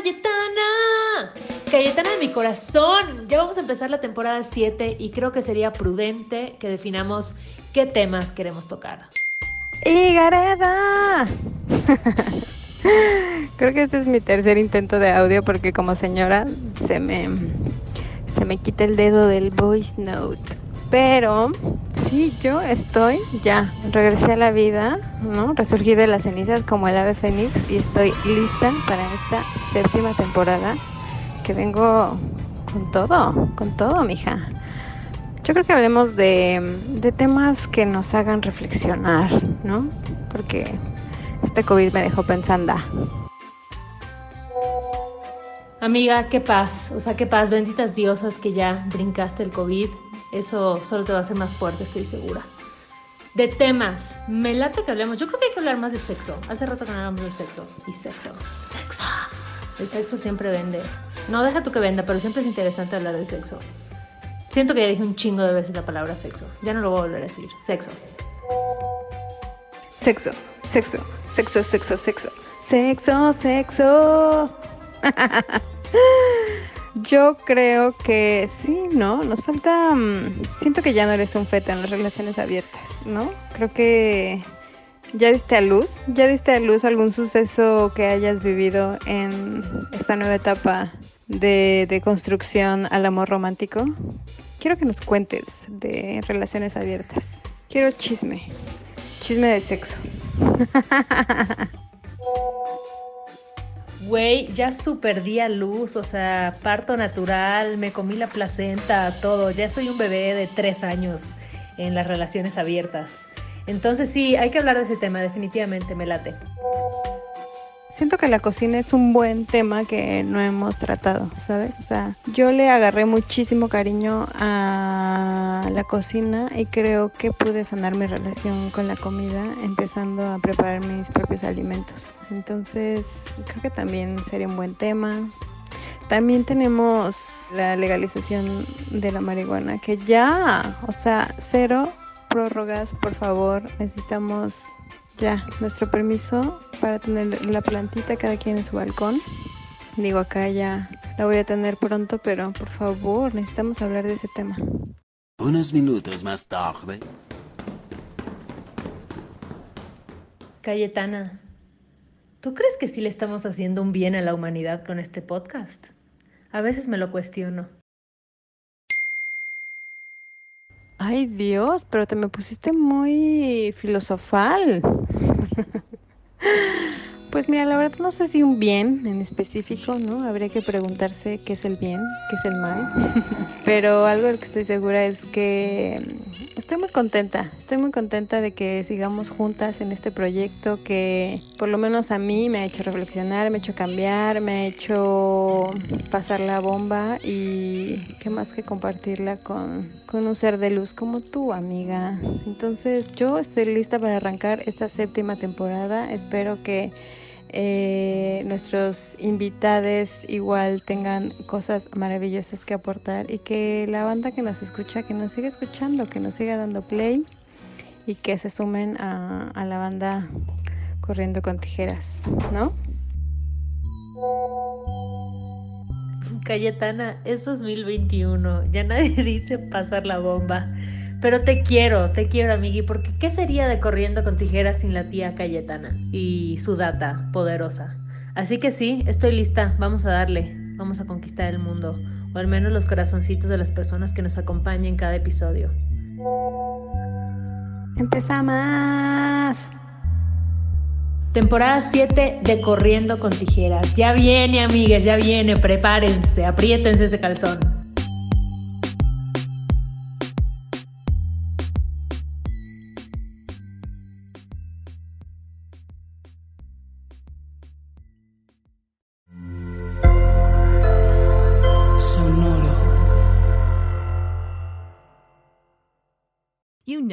Cayetana. Cayetana de mi corazón. Ya vamos a empezar la temporada 7 y creo que sería prudente que definamos qué temas queremos tocar. ¡Y Gareda! creo que este es mi tercer intento de audio porque como señora se me, se me quita el dedo del voice note. Pero sí, yo estoy ya, regresé a la vida, ¿no? Resurgí de las cenizas como el ave fénix y estoy lista para esta séptima temporada que vengo con todo, con todo, mija. Yo creo que hablemos de, de temas que nos hagan reflexionar, ¿no? Porque este COVID me dejó pensando. Amiga, qué paz, o sea, qué paz, benditas diosas que ya brincaste el COVID. Eso solo te va a hacer más fuerte, estoy segura. De temas, me late que hablemos. Yo creo que hay que hablar más de sexo. Hace rato que no hablamos de sexo. Y sexo, sexo. El sexo siempre vende. No, deja tú que venda, pero siempre es interesante hablar de sexo. Siento que ya dije un chingo de veces la palabra sexo. Ya no lo voy a volver a decir. Sexo. Sexo, sexo, sexo, sexo, sexo. Sexo, sexo. Yo creo que sí, ¿no? Nos falta... mm, siento que ya no eres un feto en las relaciones abiertas, ¿no? Creo que ya diste a luz, ya diste a luz algún suceso que hayas vivido en esta nueva etapa de, de construcción al amor romántico. Quiero que nos cuentes de relaciones abiertas. Quiero chisme, chisme de sexo. Güey, ya super di a luz, o sea, parto natural, me comí la placenta, todo. Ya soy un bebé de tres años en las relaciones abiertas. Entonces sí, hay que hablar de ese tema, definitivamente, me late. Siento que la cocina es un buen tema que no hemos tratado, ¿sabes? O sea, yo le agarré muchísimo cariño a la cocina y creo que pude sanar mi relación con la comida empezando a preparar mis propios alimentos. Entonces, creo que también sería un buen tema. También tenemos la legalización de la marihuana, que ya, o sea, cero prórrogas, por favor. Necesitamos ya nuestro permiso para tener la plantita cada quien en su balcón. Digo, acá ya la voy a tener pronto, pero por favor, necesitamos hablar de ese tema. Unos minutos más tarde. Cayetana, ¿tú crees que sí le estamos haciendo un bien a la humanidad con este podcast? A veces me lo cuestiono. Ay Dios, pero te me pusiste muy filosofal. Pues mira, la verdad no sé si un bien en específico, ¿no? Habría que preguntarse qué es el bien, qué es el mal. Pero algo de lo que estoy segura es que estoy muy contenta. Estoy muy contenta de que sigamos juntas en este proyecto que por lo menos a mí me ha hecho reflexionar, me ha hecho cambiar, me ha hecho pasar la bomba y qué más que compartirla con, con un ser de luz como tú, amiga. Entonces yo estoy lista para arrancar esta séptima temporada. Espero que eh, nuestros invitados igual tengan cosas maravillosas que aportar y que la banda que nos escucha, que nos siga escuchando, que nos siga dando play y que se sumen a, a la banda corriendo con tijeras, ¿no? Cayetana, es 2021, ya nadie dice pasar la bomba. Pero te quiero, te quiero, amigui, porque ¿qué sería de corriendo con tijeras sin la tía Cayetana y su data poderosa? Así que sí, estoy lista, vamos a darle, vamos a conquistar el mundo, o al menos los corazoncitos de las personas que nos acompañan en cada episodio. Empezamos. Temporada 7 de Corriendo con Tijeras. Ya viene, amigas, ya viene. Prepárense, apriétense ese calzón.